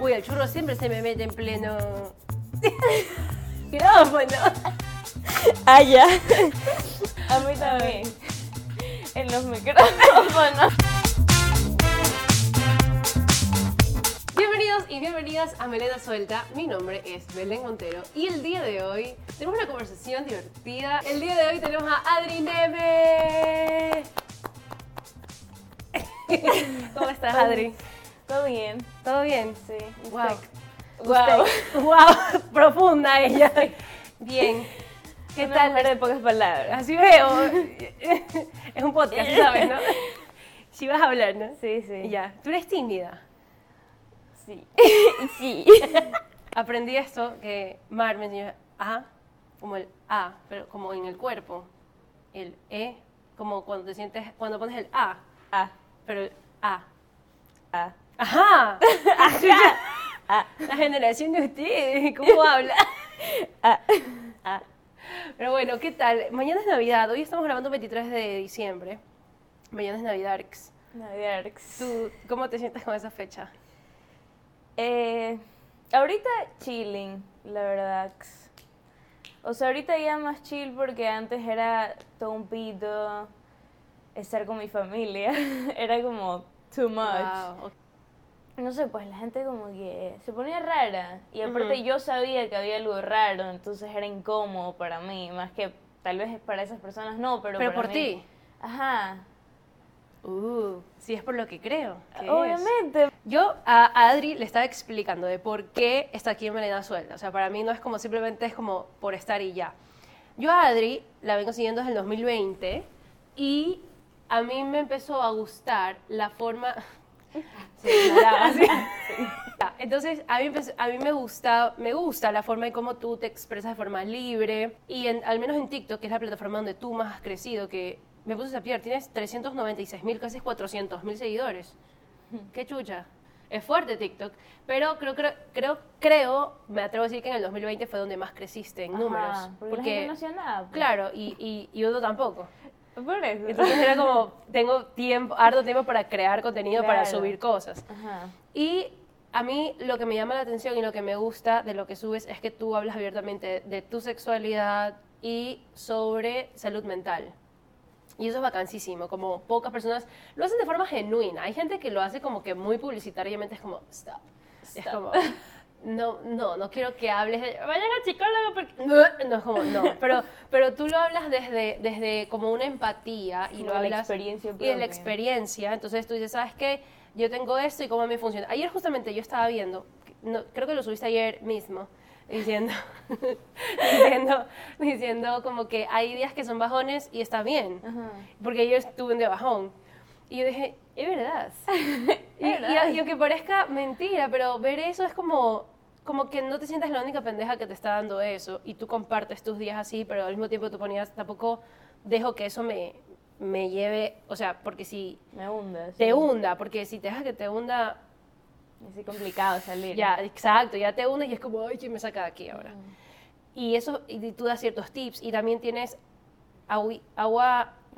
Uy, el churro siempre se me mete en pleno micrófono. Ah, ya. A mí también. En los micrófonos. Bienvenidos y bienvenidas a Melena Suelta. Mi nombre es Belén Montero y el día de hoy tenemos una conversación divertida. El día de hoy tenemos a Adri Neme. ¿Cómo estás, Adri? ¿Todo bien? ¿Todo bien? Sí. Wow. Wow. Wow, profunda ella. Bien. ¿Qué Una tal? mujer de pocas palabras. Así veo. Es un podcast, ¿sabes, no? Si vas a hablar, ¿no? Sí, sí. Ya. ¿Tú eres tímida? Sí. sí. Aprendí esto que Mar me enseñó A, como el A, pero como en el cuerpo. El E, como cuando te sientes, cuando pones el A, Ah, pero el A. ah. ¡Ajá! Ah, La generación de ustedes, ¿cómo habla? ah, ah. Pero bueno, ¿qué tal? Mañana es Navidad, hoy estamos grabando 23 de diciembre. Mañana es Navidad. Navidad. ¿Tú cómo te sientes con esa fecha? Eh, ahorita chilling, la verdad. O sea, ahorita ya más chill porque antes era todo un pito estar con mi familia. era como too much. Wow. No sé, pues la gente como que se ponía rara. Y aparte yo sabía que había algo raro, entonces era incómodo para mí. Más que tal vez para esas personas no, pero, Pero para por mí- ti. Ajá. Uh, sí, es por lo que creo. que es. Obviamente. Yo a Adri le estaba explicando de por qué está aquí en Melena Suelta. O sea, para mí no es como simplemente es como por estar y ya. Yo a Adri la vengo siguiendo desde el 2020 y a mí me empezó a gustar la forma... Sí, nada, sí. Entonces, a mí, empezó- a mí me, gusta, me gusta la forma en cómo tú te expresas de forma libre y en- al menos en TikTok, que es la plataforma donde tú más has crecido, que me puse a pillar, tienes 396 mil, casi 400 mil seguidores. Qué chucha. Es fuerte TikTok, pero creo, creo, creo, creo, me atrevo a decir que en el 2020 fue donde más creciste en Ajá, números. porque, la gente no hacía nada. pues. claro, y, y, y uno tampoco. Por eso. Entonces era como, tengo tiempo, harto tiempo para crear contenido, para Claro. subir cosas. Ajá. Y a mí lo que me llama la atención y lo que me gusta de lo que subes es que tú hablas abiertamente de tu sexualidad y sobre salud mental. Y eso es vacancísimo, como pocas personas lo hacen de forma genuina. Hay gente que lo hace como que muy publicitariamente, es como, stop. Es Stop. como, no, no, no quiero que hables de, vayan al psicólogo porque... No, no, es como, no. Pero, pero tú lo hablas desde, desde como una empatía y lo de la hablas... experiencia Y de la experiencia. Entonces tú dices, ¿sabes qué? Yo tengo esto y cómo me funciona. Ayer justamente yo estaba viendo, no, creo que lo subiste ayer mismo, diciendo, diciendo, diciendo como que hay días que son bajones y está bien. Ajá. Porque yo estuve un día bajón. Y yo dije, es verdad. y, y- y aunque parezca mentira, pero ver eso es como, como que no te sientas la única pendeja que te está dando eso. Y tú compartes tus días así, pero al mismo tiempo tú ponías, tampoco dejo que eso me, me lleve, o sea, porque si Me hunde. te sí. hunda, porque si te dejas que te hunda, Es así complicado salir. ya, exacto, ya te hundes y es como, ay, ¿quién me saca de aquí ahora? Y eso, y tú das ciertos tips y también tienes agui-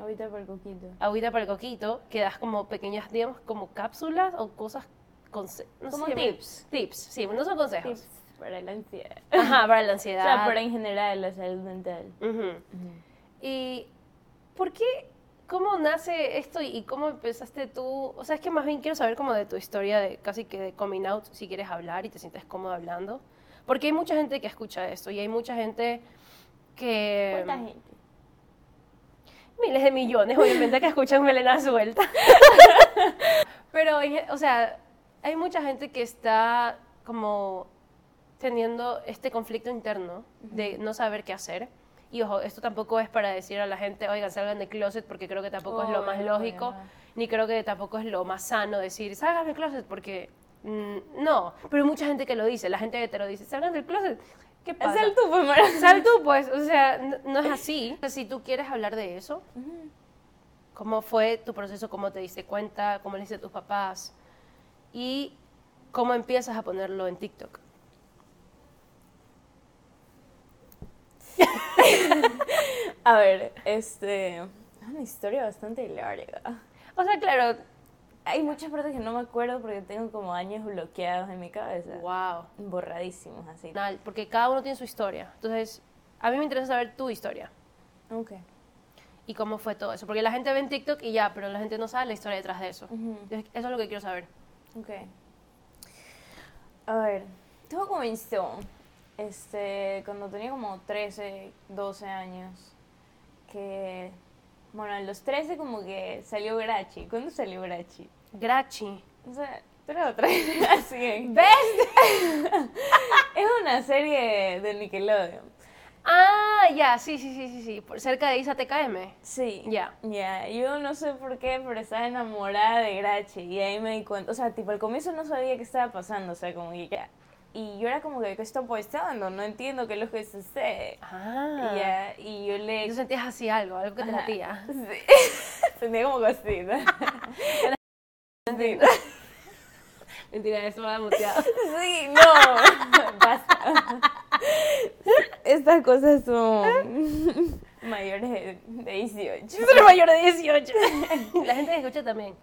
agua Ahorita por coquito. agüita para el coquito, que das como pequeñas, digamos, como cápsulas o cosas, no sé Como llaman- tips. Tips, sí, no son consejos. Tips para la ansiedad. Ajá, para la O ansiedad. sea, para en general la salud mental. Ujú. ¿Y por qué, cómo nace esto y cómo empezaste tú? O sea, es que más bien quiero saber como de tu historia de casi que de coming out, si quieres hablar y te sientes cómodo hablando. Porque hay mucha gente que escucha esto y hay mucha gente que... ¿Cuánta gente? Miles de millones, obviamente, que escuchan Melena Suelta. Pero, ge- o sea, hay mucha gente que está como teniendo este conflicto interno de no saber qué hacer. Y ojo, esto tampoco es para decir a la gente, oigan, salgan del closet, porque creo que tampoco es lo más lógico, ni creo que tampoco es lo más sano decir, salgan del closet, porque mm, no. Pero hay mucha gente que lo dice, la gente hetero dice, salgan del closet. ¿Qué pasa? Sal tú, pues, Mara. Sal tú, pues, o sea, no, no es así. O sea, si tú quieres hablar de eso, ¿cómo fue tu proceso? ¿Cómo te diste cuenta? ¿Cómo le hiciste a tus papás? Y cómo empiezas a ponerlo en TikTok. A ver, este. Es una historia bastante larga. O sea, claro, hay muchas partes que no me acuerdo porque tengo como años bloqueados en mi cabeza. Wow. Borradísimos, así. Nada, porque cada uno tiene su historia. Entonces, a mí me interesa saber tu historia Ok. y cómo fue todo eso. Porque la gente ve en TikTok y ya, pero la gente no sabe la historia detrás de eso. Entonces, eso es lo que quiero saber. Ok. A ver, todo comenzó este, cuando tenía como 13, 12 años. Que, bueno, a los 13 como que salió Grachi. ¿Cuándo salió Grachi? Grachi. O sea, pero otra así. ¿Ves? Es una serie de Nickelodeon. Ah, ya, sí, sí, sí, sí, sí. Por cerca de Isa TKM. Sí. Ya. Ya, yo no sé por qué, pero estaba enamorada de Grachi y ahí me di cuenta, o sea, tipo al comienzo no sabía qué estaba pasando, o sea, como que ya, y yo era como que, ¿qué está pasando? No entiendo qué es lo que sucede. Ah. Y, ya, y yo le... Tú sentías así algo, algo que te latía. Sí. Sentía como cosita. Mentira. Mentira, eso va muteado. Sí, no, basta. Estas cosas son mayores de de 18. Yo soy mayor de 18. La gente que escucha también.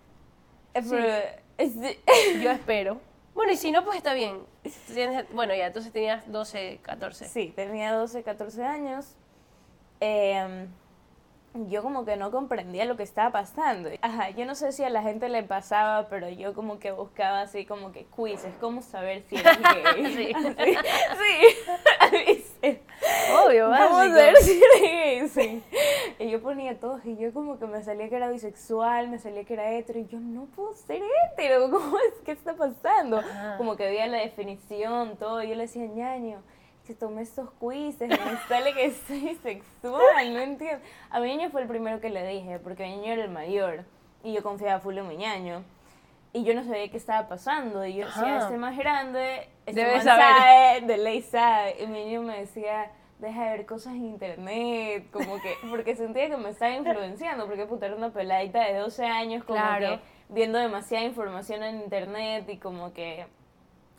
Eh, sí. Yo espero. Bueno, y si no, pues está bien. Bueno, ya, entonces tenías 12, 14. Sí, tenía 12, 14 años. Eh, yo como que no comprendía lo que estaba pasando. Ajá, yo no sé si a la gente le pasaba, pero yo como que buscaba así como que quizzes, cómo saber si eres gay. Sí. Sí. Obvio, Vamos a básico. ver si eres gay, sí. Y yo ponía todos y yo como que me salía que era bisexual, me salía que era hetero y yo no puedo ser hetero, ¿cómo es? ¿Qué está pasando? Ajá. Como que veía la definición, todo, y yo le decía, ñaño, que tomé estos quizzes, me sale que soy bisexual, no entiendo. A mi ñaño fue el primero que le dije, porque mi ñaño era el mayor y yo confiaba full en mi ñaño. Y yo no sabía qué estaba pasando. Y yo decía, este más grande, este Debe más saber. sabe, de ley sabe. Y mi niño me decía, deja de ver cosas en internet, como que, porque sentía que me estaba influenciando, porque puta, era una peladita de 12 años, como Claro. que viendo demasiada información en internet y como que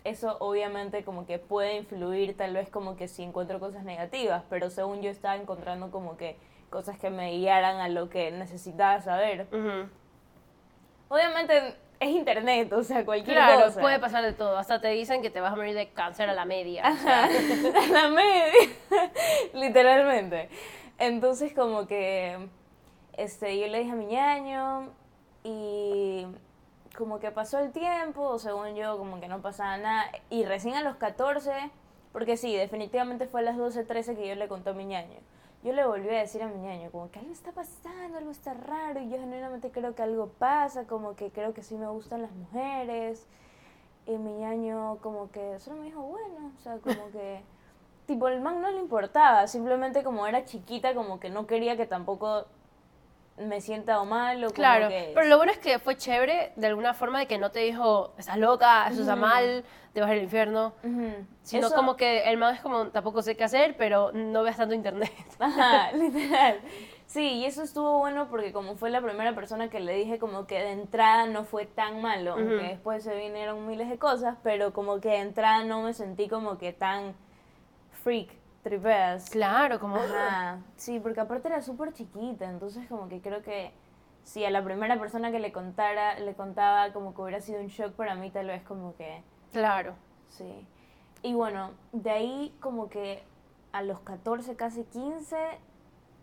eso obviamente como que puede influir tal vez como que si encuentro cosas negativas, pero según yo estaba encontrando como que cosas que me guiaran a lo que necesitaba saber. Ujú. Obviamente es internet, o sea, cualquier Claro, cosa. puede pasar de todo. Hasta te dicen que te vas a morir de cáncer a la media. o Ajá, sea. a la media, literalmente. Entonces como que este, yo le dije a mi ñaño y como que pasó el tiempo, según yo, como que no pasaba nada. Y recién a los 14, porque sí, definitivamente fue a las 12, 13 que yo le conté a mi ñaño. Yo le volví a decir a mi ñaño, como que algo está pasando, algo está raro, y yo genuinamente creo que algo pasa, como que creo que sí me gustan las mujeres. Y mi ñaño como que solo me dijo, bueno, o sea, como que... Tipo, el man no le importaba, simplemente como era chiquita, como que no quería que tampoco me sienta o mal o Claro, que... pero lo bueno es que fue chévere de alguna forma de que no te dijo, estás loca, eso está mal, te vas al infierno. Sino Eso- como que el man es como, tampoco sé qué hacer, pero no veas tanto internet. Ajá, literal. Sí, y eso estuvo bueno porque como fue la primera persona que le dije como que de entrada no fue tan malo, aunque Ujú. después se vinieron miles de cosas, pero como que de entrada no me sentí como que tan freak, tripeas. Claro, como... Ajá, sí, porque aparte era súper chiquita, entonces como que creo que si a la primera persona que le contara, le contaba como que hubiera sido un shock para mí, tal vez como que Claro. Sí. Y bueno, de ahí como que a los 14, casi 15,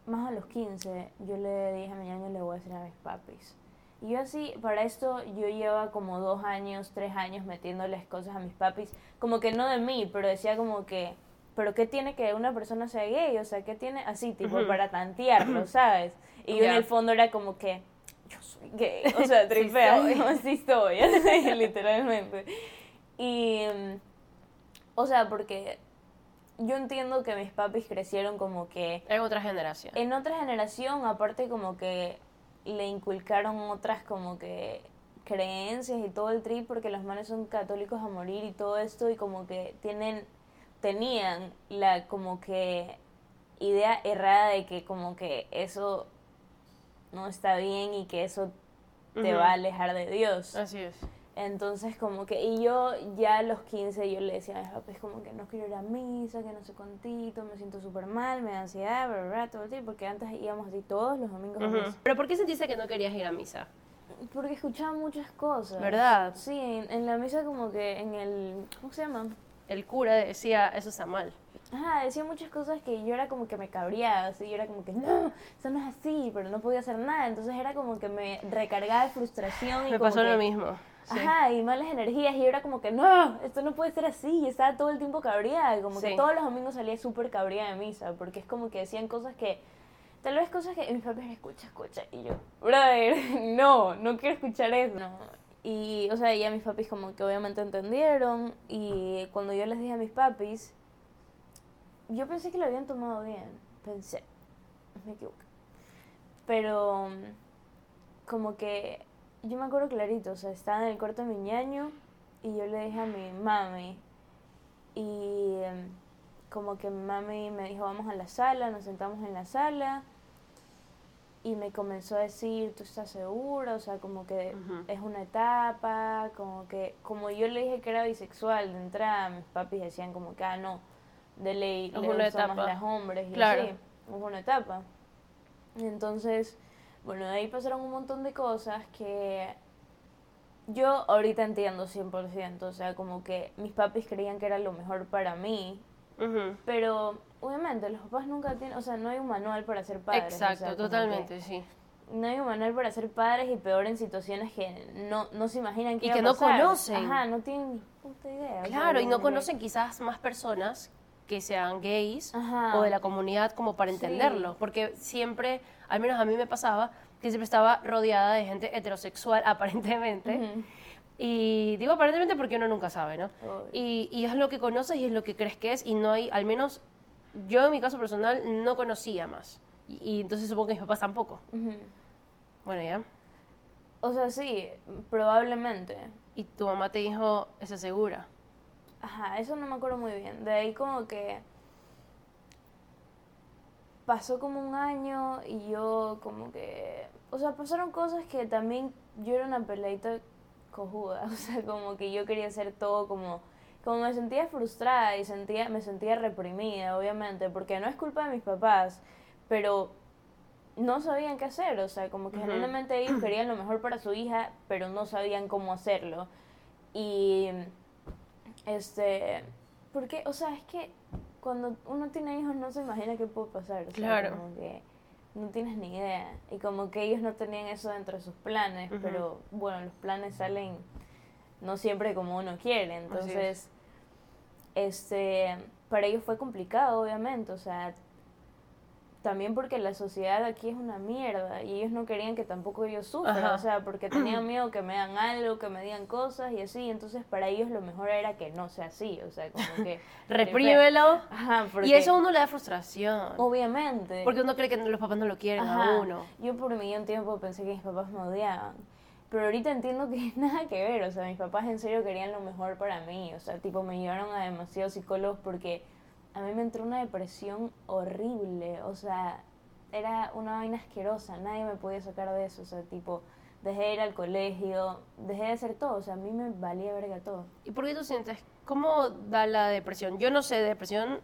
más a los 15, yo le dije a mi ñaño, le voy a decir a mis papis. Y yo así, para esto yo llevaba como dos años, tres años metiéndoles cosas a mis papis, como que no de mí, pero decía como que, pero ¿qué tiene que una persona sea gay? O sea, ¿qué tiene así, tipo, para tantearlo, ¿sabes? Y yo en el fondo era como que, yo soy gay, o sea, Sí tripea, soy. no, sí estoy, así, literalmente. Y, o sea, porque yo entiendo que mis papis crecieron como que En otra generación. en otra generación, aparte como que le inculcaron otras como que creencias y todo el trip, porque los manes son católicos a morir y todo esto, y como que tienen, tenían la como que idea errada de que como que eso no está bien y que eso te Ujú. va a alejar de Dios. Así es. Entonces, como que, y yo ya a los 15 yo le decía a mis papás como que no quiero ir a misa, que no sé cuántito, me siento súper mal, me da ansiedad, bla, bla, bla, todo el tiempo, porque antes íbamos así todos los domingos a Ujú. misa. Pero ¿por qué sentiste que no querías ir a misa? Porque escuchaba muchas cosas. ¿Verdad? Sí, en, en la misa como que en el... ¿Cómo se llama? El cura decía, eso está mal. Ajá, decía muchas cosas que yo era como que me cabreaba, así, yo era como que, no, eso no es así, pero no podía hacer nada, entonces era como que me recargaba de frustración y Me como pasó que- lo mismo. sí. Ajá, y malas energías, y yo era como que, no, esto no puede ser así, y estaba todo el tiempo cabreada, como que todos los domingos salía súper cabreada de misa, porque es como que decían cosas que, tal vez cosas que mis papás escucha, escucha, y yo, brother, no, no quiero escuchar eso. No. Y, o sea, ya mis papis como que obviamente entendieron, y cuando yo les dije a mis papis, yo pensé que lo habían tomado bien, pensé, me equivoqué. Pero como que yo me acuerdo clarito, o sea, estaba en el cuarto de mi ñaño y yo le dije a mi mami y em, como que mi mami me dijo vamos a la sala, nos sentamos en la sala y me comenzó a decir, ¿tú estás segura? O sea, como que es una etapa, como que, como yo le dije que era bisexual de entrada, mis papis decían como que, ah, no, de ley, Es le una gustan más etapa. las hombres y Claro. así, es una etapa. Entonces, bueno, de ahí pasaron un montón de cosas que yo ahorita entiendo 100%, o sea, como que mis papis creían que era lo mejor para mí, Pero obviamente los papás nunca tienen, o sea, no hay un manual para ser padres. o sea, Exacto, totalmente, sí. no hay un manual para ser padres y peor en situaciones que no, no se imaginan que Y que no pasar. conocen. Ajá, no tienen ni puta idea. Claro, y no conocen quizás más personas que sean gays Ajá. o de la comunidad como para Sí. entenderlo, porque siempre, al menos a mí me pasaba, que siempre estaba rodeada de gente heterosexual aparentemente. Y digo aparentemente porque uno nunca sabe, ¿no? Y, y es lo que conoces y es lo que crees que es y no hay, al menos yo en mi caso personal no conocía más. Y, y entonces supongo que mis papás tampoco. Bueno, ya. O sea, sí, probablemente. Y tu mamá te dijo, ¿estás segura? Ajá, eso no me acuerdo muy bien. De ahí como que pasó como un año y yo como que, o sea, pasaron cosas que también yo era una peladita cojuda, o sea, como que yo quería hacer todo como como me sentía frustrada y sentía me sentía reprimida, obviamente, porque no es culpa de mis papás, pero no sabían qué hacer, o sea, como que Ujú. genuinamente ellos querían lo mejor para su hija, pero no sabían cómo hacerlo. Y este, porque, o sea, es que cuando uno tiene hijos no se imagina qué puede pasar, o sea, Claro. como que no tienes ni idea. Y como que ellos no tenían eso dentro de sus planes, pero bueno, los planes salen no siempre como uno quiere, es. entonces, este, para ellos fue complicado, obviamente, o sea, también porque la sociedad aquí es una mierda y ellos no querían que tampoco yo sufra, Ajá. o sea, porque tenían miedo que me hagan algo, que me digan cosas y así, entonces para ellos lo mejor era que no sea así, o sea, como que... Reprímelo. Ajá, porque... Y eso a uno le da frustración. Obviamente. Porque uno cree que los papás no lo quieren Ajá. a uno. Yo por millón tiempo pensé que mis papás me odiaban. Pero ahorita entiendo que nada que ver. O sea, mis papás en serio querían lo mejor para mí. O sea, tipo, me llevaron a demasiados psicólogos porque a mí me entró una depresión horrible. O sea, era una vaina asquerosa. Nadie me podía sacar de eso. O sea, tipo, dejé de ir al colegio, dejé de hacer todo. O sea, a mí me valía verga todo. ¿Y por qué tú sientes? ¿Cómo da la depresión? Yo no sé de depresión.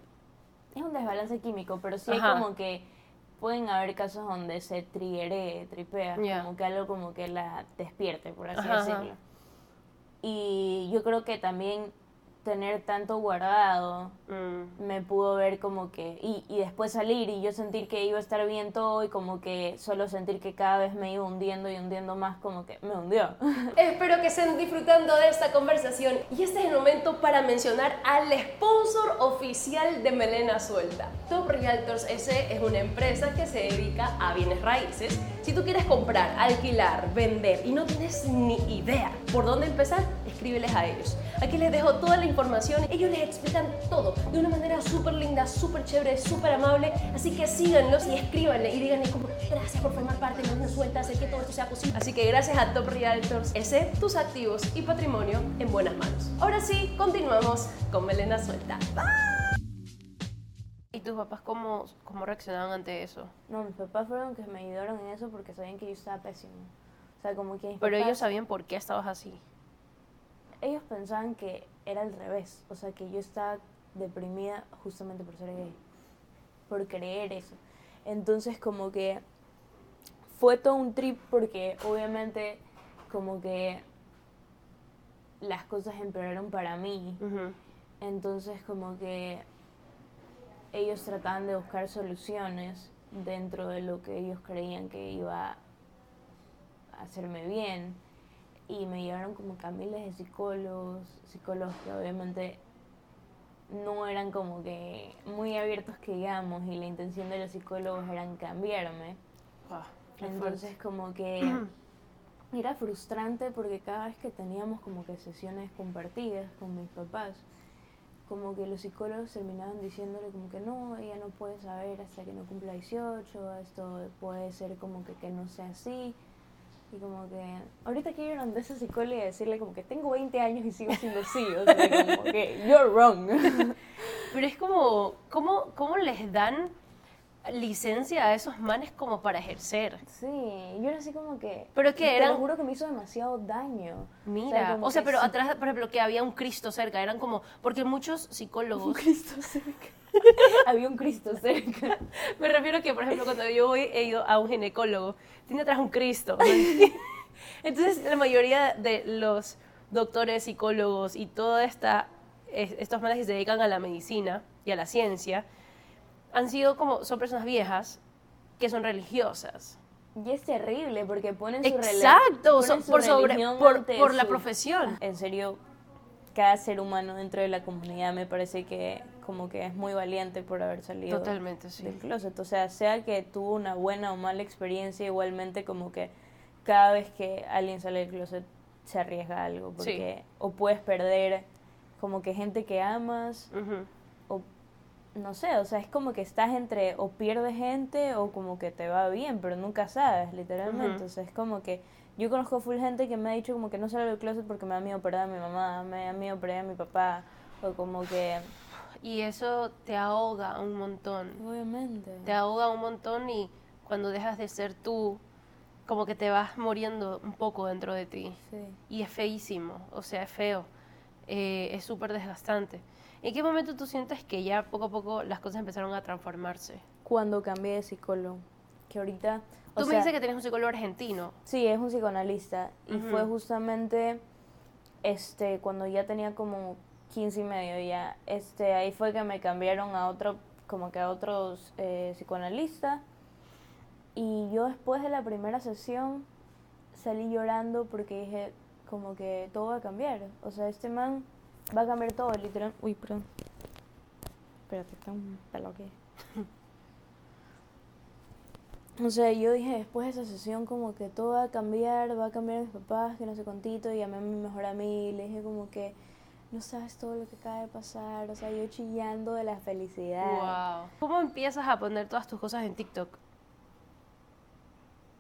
Es un desbalance químico, pero sí Ajá. hay como que pueden haber casos donde se triggeree, tripea, como que algo como que la despierte, por así ajá. decirlo. Y yo creo que también tener tanto guardado mm, me pudo ver como que y, y después salir y yo sentir que iba a estar bien todo y como que solo sentir que cada vez me iba hundiendo y hundiendo más como que me hundió Espero que estén disfrutando de esta conversación y este es el momento para mencionar al sponsor oficial de Melena Suelta. Top Realtors S es una empresa que se dedica a bienes raíces. Si tú quieres comprar, alquilar, vender y no tienes ni idea por dónde empezar, escríbeles a ellos. Aquí les dejo toda la información, ellos les explican todo de una manera súper linda, súper chévere, súper amable, así que síganlos y escríbanle y díganle como gracias por formar parte de Melena Suelta, hacer que todo esto sea posible. Así que gracias a Top Realtors S, tus activos y patrimonio en buenas manos. Ahora sí, continuamos con Melena Suelta. ¿Y tus papás cómo, cómo reaccionaban ante eso? no mis papás fueron los que me ayudaron en eso porque sabían que yo estaba pésimo o sea como que mis Pero papás- ellos sabían por qué estabas así. ellos pensaban que era al revés, o sea, que yo estaba deprimida justamente por ser gay, por creer eso. Entonces como que fue todo un trip porque obviamente como que las cosas empeoraron para mí. Entonces como que ellos trataban de buscar soluciones dentro de lo que ellos creían que iba a hacerme bien. Y me llevaron como que a miles de psicólogos, psicólogos que obviamente no eran como que muy abiertos que digamos y la intención de los psicólogos eran cambiarme. Ah, Entonces como que era frustrante porque cada vez que teníamos como que sesiones compartidas con mis papás, como que los psicólogos terminaban diciéndole como que no, ella no puede saber hasta que no cumpla 18, esto puede ser como que, que no sea así. Y como que ahorita quiero ir donde esa psicóloga y decirle como que tengo 20 años y sigo siendo sí, o sea, como que you're wrong. Pero es como, ¿cómo, ¿cómo les dan licencia a esos manes como para ejercer? Sí, yo era así como que... ¿Pero qué, Te eran- lo juro que me hizo demasiado daño. Mira, o sea, que pero sí. atrás, por ejemplo, que había un Cristo cerca, eran como, porque muchos psicólogos, Cristo cerca. Había un Cristo cerca. me refiero a que, por ejemplo, cuando yo voy, he ido a un ginecólogo, tiene atrás un Cristo. Entonces, la mayoría de los doctores, psicólogos y toda esta, es- estos manes que se dedican a la medicina y a la ciencia, han sido como, son personas viejas que son religiosas. Y es terrible porque ponen su Exacto, ponen su por, sobre, por, por la su- profesión. En serio, cada ser humano dentro de la comunidad me parece que como que es muy valiente por haber salido Totalmente, sí. del closet. O sea, sea que tuvo una buena o mala experiencia, igualmente como que cada vez que alguien sale del closet se arriesga algo. Porque o puedes perder como que gente que amas o no sé, o sea, es como que estás entre o pierdes gente o como que te va bien, pero nunca sabes, literalmente. O sea, es como que yo conozco full gente que me ha dicho como que no salgo del closet porque me da miedo perder a mi mamá, me da miedo perder a mi papá, o como que... Y eso te ahoga un montón. Obviamente. Te ahoga un montón y cuando dejas de ser tú, como que te vas muriendo un poco dentro de ti. Sí. Y es feísimo, o sea, es feo. Eh, es súper desgastante. ¿En qué momento tú sientes que ya poco a poco las cosas empezaron a transformarse? Cuando cambié de psicólogo, que ahorita... o Tú me sea, dices que tienes un psicólogo argentino. Sí, es un psicoanalista. Y fue justamente este cuando ya tenía como 15 y medio ya. Este, ahí fue que me cambiaron a otro, como que a otros eh, psicoanalista. Y yo después de la primera sesión salí llorando porque dije como que todo va a cambiar. O sea, este man va a cambiar todo, literal. Uy, perdón. Espérate, está un pelo aquí. O sea, yo dije después de esa sesión como que todo va a cambiar, va a cambiar a mis papás, que no sé cuántito, y llamé a mi mejor amiga y le dije como que no sabes todo lo que acaba de pasar, o sea, yo chillando de la felicidad. Wow. ¿Cómo empiezas a poner todas tus cosas en TikTok?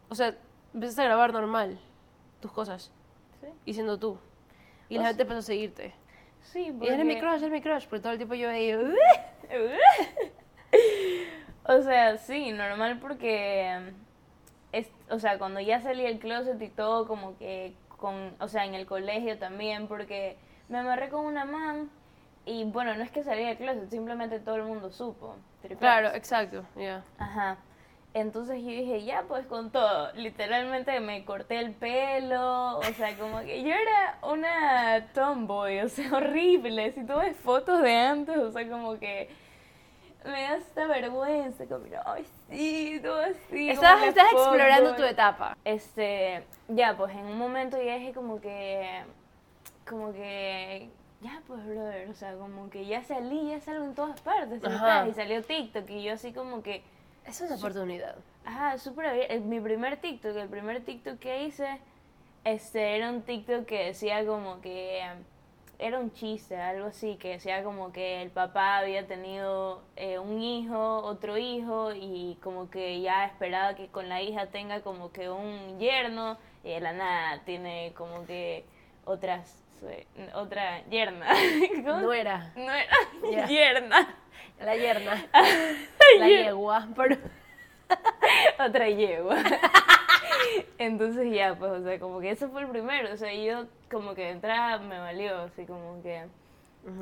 O sea, empiezas a grabar normal tus cosas Sí, y siendo tú. Y O la sea- gente empezó a seguirte. Sí Y eres mi porque- crush, eres mi crush. Porque todo el tiempo yo veía. O sea, sí, normal porque, es, o sea, cuando ya salí del closet y todo, como que, con, o sea, en el colegio también, porque me amarré con una man y, bueno, no es que salí del closet, simplemente todo el mundo supo. Claro, exacto. Ya. Ajá. Entonces yo dije, ya pues con todo. Literalmente me corté el pelo, o sea, como que yo era una tomboy, o sea, horrible. Si tú ves fotos de antes, o sea, como que me da esta vergüenza, como, ay, sí, todo así. Estás la explorando fuckboy". tu etapa. Este, ya, pues en un momento ya dije como que, como que, ya pues, brother, o sea, como que ya salí, ya salgo en todas partes. Y salió TikTok y yo así como que, Es una oportunidad. Ajá, súper abierto. Mi primer TikTok, el primer TikTok que hice, este, era un TikTok que decía como que era un chiste, algo así, que decía como que el papá había tenido eh, un hijo, otro hijo, y como que ya esperaba que con la hija tenga como que un yerno, y de la nada tiene como que otras, otra yerna. ¿Cómo? No era No era yerna. La yerna. la yegua. Pero... otra yegua. Entonces ya, pues, o sea, como que eso fue el primero. O sea, yo como que de entrada me valió, así como que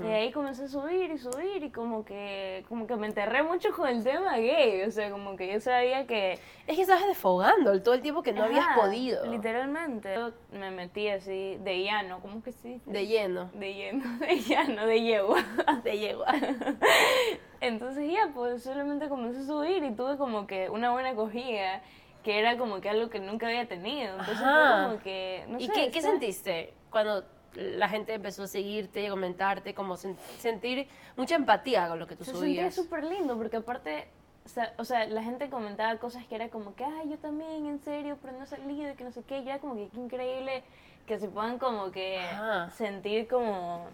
Y ahí comencé a subir y subir y como que, como que me enterré mucho con el tema gay, o sea, como que yo sabía que... Es que estabas desfogando todo el tiempo que no habías Ajá, podido. Literalmente. Yo me metí así de llano, ¿cómo que sí? De lleno. De lleno, de llano, de yegua. De yegua. Entonces ya, pues solamente comencé a subir y tuve como que una buena acogida, que era como que algo que nunca había tenido. Entonces fue como que, no ¿Y sé. qué, qué sentiste cuando la gente empezó a seguirte y a comentarte? Como sen- sentir mucha empatía con lo que tú Se subías. súper lindo porque aparte, o sea, la gente comentaba cosas que era como que, ay, yo también, en serio, pero no salido que no sé qué. Y era como que qué increíble que se puedan como que Ajá. sentir como...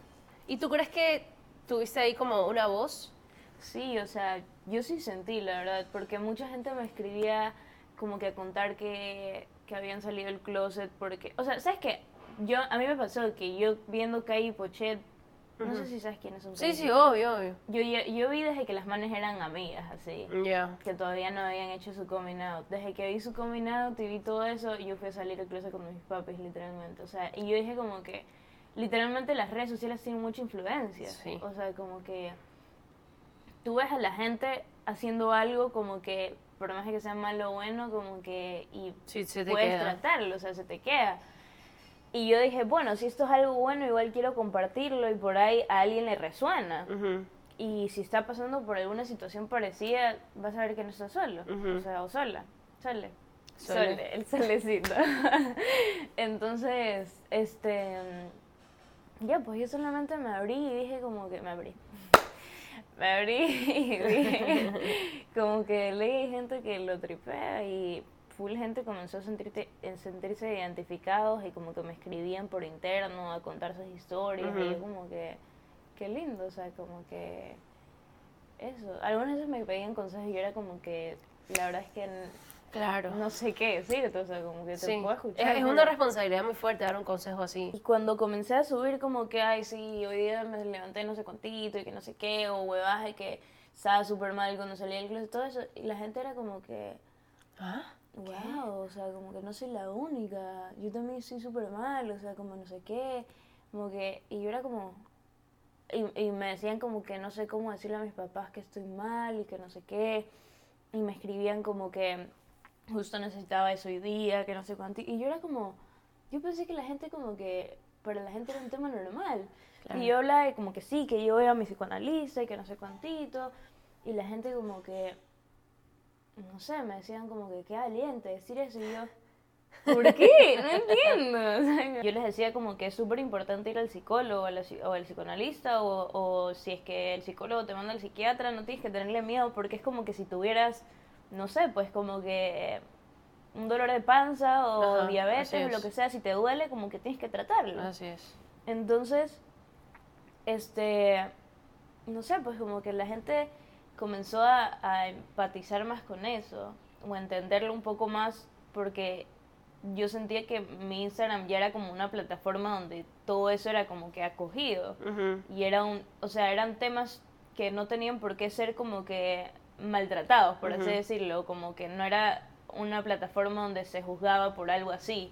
¿Y tú crees que tuviste ahí como una voz? Sí, o sea, yo sí sentí, la verdad, porque mucha gente me escribía como que a contar que, que habían salido del closet porque, o sea, ¿sabes qué? Yo, a mí me pasó que yo viendo Kai y Pochet, no sé si sabes quiénes son. Sí, sí, obvio, obvio. Yo, yo vi desde que las manes eran amigas, así, Ya. que todavía no habían hecho su coming out. Desde que vi su coming out y vi todo eso, yo fui a salir del closet con mis papis, literalmente. O sea, y yo dije como que, literalmente las redes sociales tienen mucha influencia. Sí. O sea, como que tú ves a la gente haciendo algo como que, por más de que sea malo o bueno, como que, y Sí, se te puedes queda. tratarlo, o sea, se te queda. Y yo dije, bueno, si esto es algo bueno, igual quiero compartirlo y por ahí a alguien le resuena. Y si está pasando por alguna situación parecida, vas a ver que no está solo. O sea, o sola. Sole. Sole. Sole, el solecito. Entonces, este. Ya, pues yo solamente me abrí y dije como que me abrí. Me abrí y dije, como que leí gente que lo tripea y full gente comenzó a sentirte, a sentirse identificados y como que me escribían por interno a contar sus historias y yo como que, qué lindo, o sea, como que eso. Algunas veces me pedían consejos y yo era como que, la verdad es que Claro. no sé qué decirte, o sea, como que te Sí. puedo Es, escuchar. es pero- una responsabilidad muy fuerte dar un consejo así. y cuando comencé a subir como que, ay, sí, hoy día me levanté no sé cuántito y que no sé qué, o huevaje que estaba súper mal cuando salí del closet, todo eso, y la gente era como que, ¿Ah? Wow, o sea, como que no soy la única, yo también estoy súper mal, o sea, como no sé qué, como que, y yo era como, y, y me decían como que no sé cómo decirle a mis papás que estoy mal y que no sé qué, y me escribían como que justo necesitaba eso hoy día, que no sé cuánto, y yo era como, yo pensé que la gente como que, para la gente era un tema normal, Claro. y yo hablaba de como que sí, que yo voy a mi psicoanalista y que no sé cuántito, y la gente como que, no sé, me decían como que qué valiente decir eso, y yo, ¿por qué? No entiendo. O sea, yo les decía como que es súper importante ir al psicólogo la o al psicoanalista o, o si es que el psicólogo te manda al psiquiatra, no tienes que tenerle miedo porque es como que si tuvieras, no sé, pues como que un dolor de panza o Ajá, diabetes o lo que sea, si te duele como que tienes que tratarlo. Así es. Entonces, este, no sé, pues como que la gente comenzó a, a empatizar más con eso, o entenderlo un poco más, porque yo sentía que mi Instagram ya era como una plataforma donde todo eso era como que acogido. Y era un, o sea, eran temas que no tenían por qué ser como que maltratados, por así decirlo, como que no era una plataforma donde se juzgaba por algo así.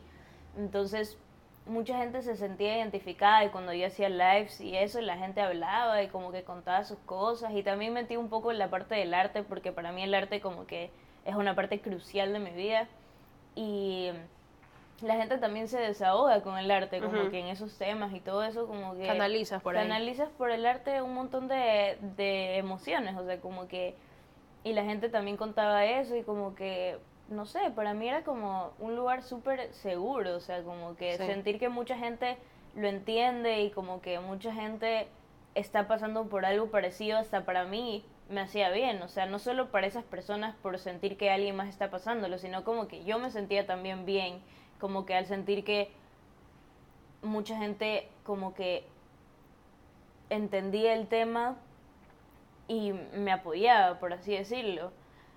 Entonces, mucha gente se sentía identificada y cuando yo hacía lives y eso, la gente hablaba y como que contaba sus cosas. Y también metí un poco en la parte del arte porque para mí el arte como que es una parte crucial de mi vida. Y la gente también se desahoga con el arte, como que en esos temas y todo eso como que Canalizas por ahí. canalizas por el arte un montón de, de emociones, o sea, como que y la gente también contaba eso y como que no sé, para mí era como un lugar súper seguro, o sea, como que Sí. sentir que mucha gente lo entiende y como que mucha gente está pasando por algo parecido hasta para mí me hacía bien, o sea, no solo para esas personas por sentir que alguien más está pasándolo, sino como que yo me sentía también bien, como que al sentir que mucha gente como que entendía el tema y me apoyaba, por así decirlo.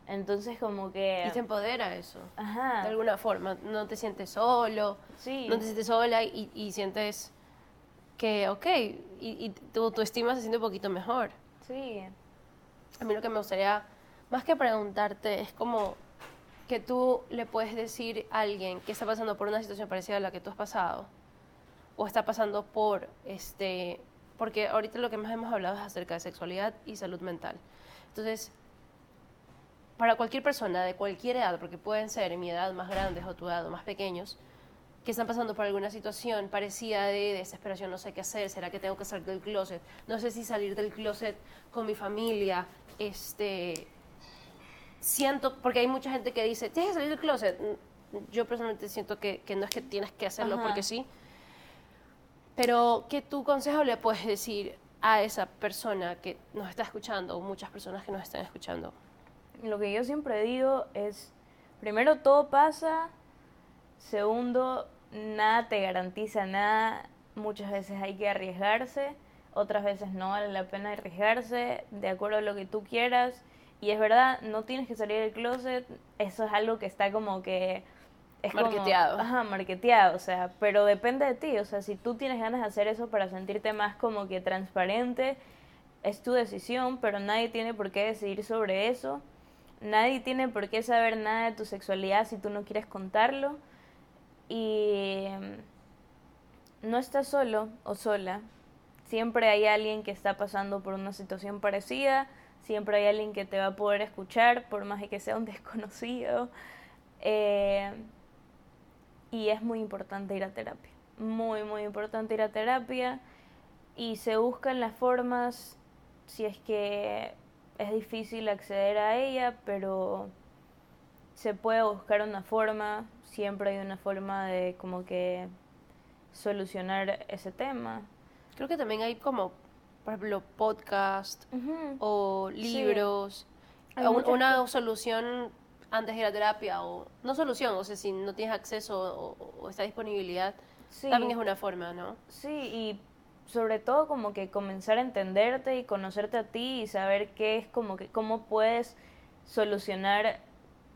Entonces como que... Y te empodera eso. Ajá. De alguna forma. No te sientes solo. Sí. No te sientes sola y, y sientes que, ok, y, y tu autoestima se siente un poquito mejor. Sí. A mí lo que me gustaría, más que preguntarte, es como que tú le puedes decir a alguien que está pasando por una situación parecida a la que tú has pasado, o está pasando por este porque ahorita lo que más hemos hablado es acerca de sexualidad y salud mental. Entonces, para cualquier persona de cualquier edad, porque pueden ser en mi edad más grandes o tu edad o más pequeños, que están pasando por alguna situación parecida de desesperación, no sé qué hacer, será que tengo que salir del closet, no sé si salir del closet con mi familia, este, siento, porque hay mucha gente que dice, tienes que salir del closet, yo personalmente siento que, que no es que tienes que hacerlo Ajá. porque sí, pero ¿qué tu consejo le puedes decir a esa persona que nos está escuchando o muchas personas que nos están escuchando? Lo que yo siempre digo es, primero todo pasa, segundo, nada te garantiza nada, muchas veces hay que arriesgarse, otras veces no vale la pena arriesgarse, de acuerdo a lo que tú quieras, y es verdad, no tienes que salir del closet, eso es algo que está como que... Es como- Marketeado. ajá, marketeado, o sea, pero depende de ti, o sea, si tú tienes ganas de hacer eso para sentirte más como que transparente, es tu decisión, pero nadie tiene por qué decidir sobre eso. Nadie tiene por qué saber nada de tu sexualidad si tú no quieres contarlo. Y mm, no estás solo o sola. Siempre hay alguien que está pasando por una situación parecida. Siempre hay alguien que te va a poder escuchar, por más que sea un desconocido. Eh, y es muy importante ir a terapia. Muy, muy importante ir a terapia. Y se buscan las formas, si es que es difícil acceder a ella, pero se puede buscar una forma, siempre hay una forma de como que solucionar ese tema. Creo que también hay como, por ejemplo, podcast Ujú. o libros, o un- una solución antes de ir a terapia, o no solución, o sea, si no tienes acceso o, o esta disponibilidad, Sí. también es una forma, ¿no? Sí, y sobre todo como que comenzar a entenderte y conocerte a ti y saber qué es como que cómo puedes solucionar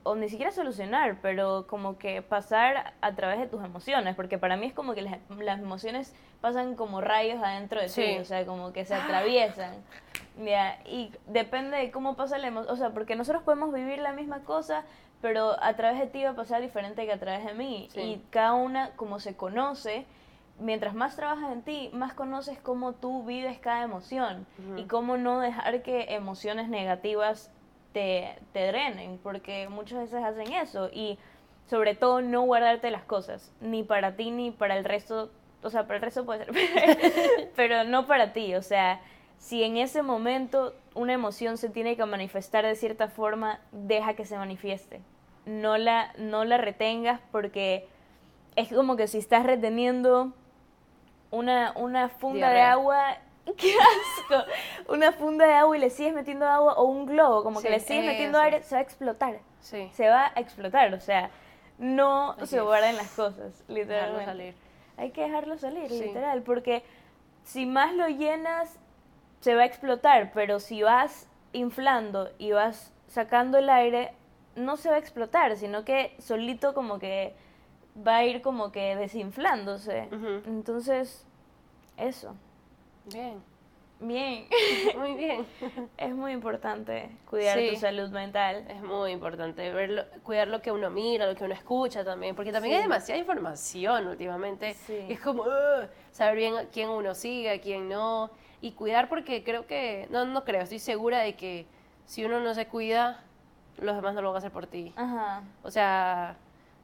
o ni siquiera solucionar, pero como que pasar a través de tus emociones, porque para mí es como que las, las emociones pasan como rayos adentro de Sí. ti, o sea, como que se atraviesan. Ya, y depende de cómo pasa la emoción, o sea, porque nosotros podemos vivir la misma cosa, pero a través de ti va a pasar diferente que a través de mí. Sí. Y cada una, como se conoce, mientras más trabajas en ti, más conoces cómo tú vives cada emoción y cómo no dejar que emociones negativas te, te drenen, porque muchas veces hacen eso. Y sobre todo no guardarte las cosas, ni para ti ni para el resto, o sea, para el resto puede ser, pero no para ti, o sea, si en ese momento una emoción se tiene que manifestar de cierta forma, deja que se manifieste. No la, no la retengas porque es como que si estás reteniendo una, una funda de agua, ¡qué asco! Una funda de agua y le sigues metiendo agua o un globo, como que le sigues metiendo eso. aire, se va a explotar. Sí, Se va a explotar, o sea, no Así se es. guarden las cosas, dejarlo literalmente. salir. Hay que dejarlo salir, Sí. literal, porque si más lo llenas, se va a explotar, pero si vas inflando y vas sacando el aire, no se va a explotar, sino que solito como que va a ir como que desinflándose. Entonces, eso. Bien, Bien, muy bien. es muy importante cuidar Sí. tu salud mental. Es muy importante verlo, cuidar lo que uno mira, lo que uno escucha también, porque también Sí. hay demasiada información últimamente. Sí. Es como saber bien a quién uno sigue, a quién no, y cuidar porque creo que, no, no creo, estoy segura de que si uno no se cuida, los demás no lo van a hacer por ti. Ajá. O sea,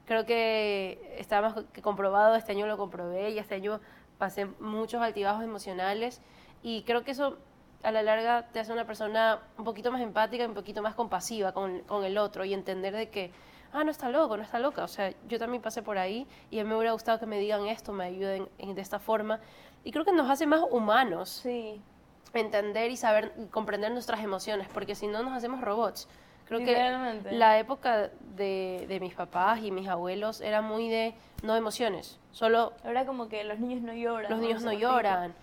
creo que está más que comprobado, este año lo comprobé y este año pasé muchos altibajos emocionales y creo que eso a la larga te hace una persona un poquito más empática y un poquito más compasiva con, con el otro y entender de que, ah, no está loco, no está loca. O sea, yo también pasé por ahí y a mí me hubiera gustado que me digan esto, me ayuden en- de esta forma. Y creo que nos hace más humanos Sí. entender y saber y comprender nuestras emociones, porque si no nos hacemos robots. Creo que la época de, de mis papás y mis abuelos era muy de no emociones, solo Ahora como que los niños no lloran. los niños no sé, lloran,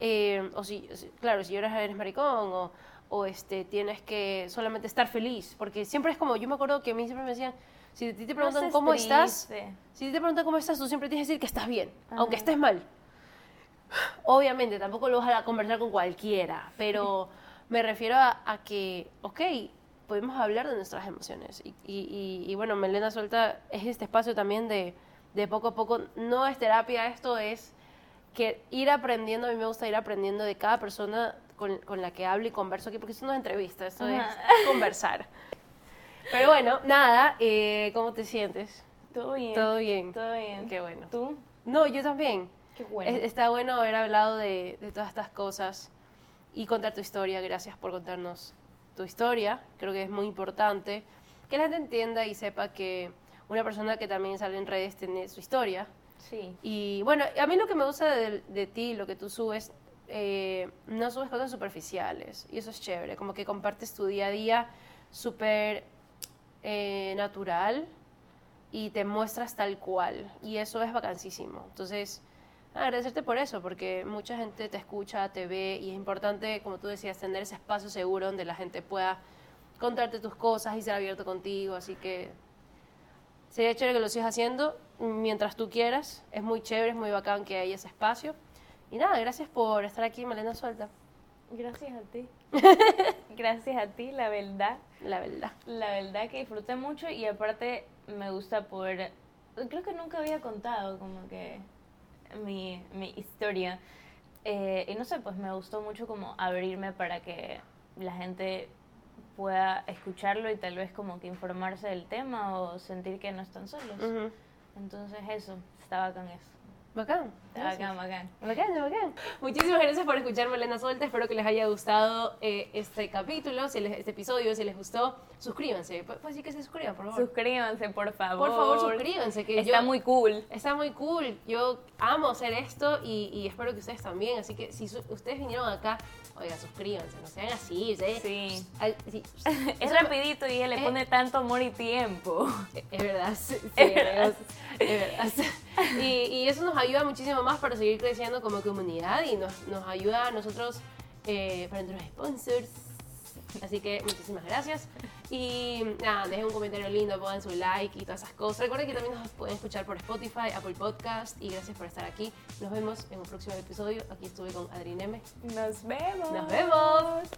eh, o si, claro, si lloras eres maricón, o, o este, tienes que solamente estar feliz, porque siempre es como, yo me acuerdo que a mí siempre me decían, si a ti te No preguntan seas cómo estás, triste. si te preguntan cómo estás, tú siempre tienes que decir que estás bien, Ajá. aunque estés mal. Obviamente, tampoco lo vas a conversar con cualquiera, pero me refiero a, a que, ok, podemos hablar de nuestras emociones. Y, y- y- y bueno, Melena Suelta es este espacio también de, de poco a poco, no es terapia, esto es que ir aprendiendo, a mí me gusta ir aprendiendo de cada persona con, con la que hablo y converso aquí, porque esto no es entrevista, esto Ajá. es conversar. Pero bueno, nada, eh, ¿cómo te sientes? Todo bien. Todo bien. Todo bien. Qué bueno. ¿Tú? No, yo también. Qué bueno. Es- Está bueno haber hablado de, de todas estas cosas y contar tu historia. Gracias por contarnos tu historia. Creo que es muy importante que la gente entienda y sepa que una persona que también sale en redes tiene su historia. Sí. Y bueno, a mí lo que me gusta de, de ti, lo que tú subes, eh, no subes cosas superficiales. Y eso es chévere. Como que compartes tu día a día súper eh, natural y te muestras tal cual. Y eso es vacancísimo. Entonces, agradecerte por eso, porque mucha gente te escucha, te ve y es importante, como tú decías, tener ese espacio seguro donde la gente pueda contarte tus cosas y ser abierto contigo. Así que sería chévere que lo sigas haciendo mientras tú quieras. Es muy chévere, es muy bacán que haya ese espacio. Y nada, gracias por estar aquí, Malena Suelta, Gracias a ti. Gracias a ti, la verdad. la verdad. La verdad que disfruté mucho y aparte me gusta poder... Creo que nunca había contado como que mi, mi historia. Eh, y no sé, pues me gustó mucho como abrirme para que la gente pueda escucharlo y tal vez como que informarse del tema o sentir que no están solos. Entonces eso, estaba con eso. Bacán. Bacán, bacán. Bacán, bacán. Muchísimas gracias por escuchar Malena Suelta. Espero que les haya gustado eh, este capítulo, si les- este episodio. Si les gustó, suscríbanse. Pu- Puedes decir que se suscriban, por favor. Suscríbanse, por favor. Por favor, suscríbanse. Que Está yo- muy cool. Está muy cool. Yo amo hacer esto y, y espero que ustedes también. Así que si su- ustedes vinieron acá, oiga, suscríbanse. No sean así. ¿sí? Sí. Al- sí. Es Eso- rapidito y ella le Eh. pone tanto amor y tiempo. Es verdad, sí, sí, Es verdad. es verdad. Y, y eso nos ayuda muchísimo más para seguir creciendo como comunidad y nos, nos ayuda a nosotros eh, para nuestros sponsors. Así que muchísimas gracias. Y nada, dejen un comentario lindo, pongan su like y todas esas cosas. Recuerden que también nos pueden escuchar por Spotify, Apple Podcast. Y gracias por estar aquí. Nos vemos en un próximo episodio. Aquí estuve con Adri Neme. Nos vemos. Nos vemos.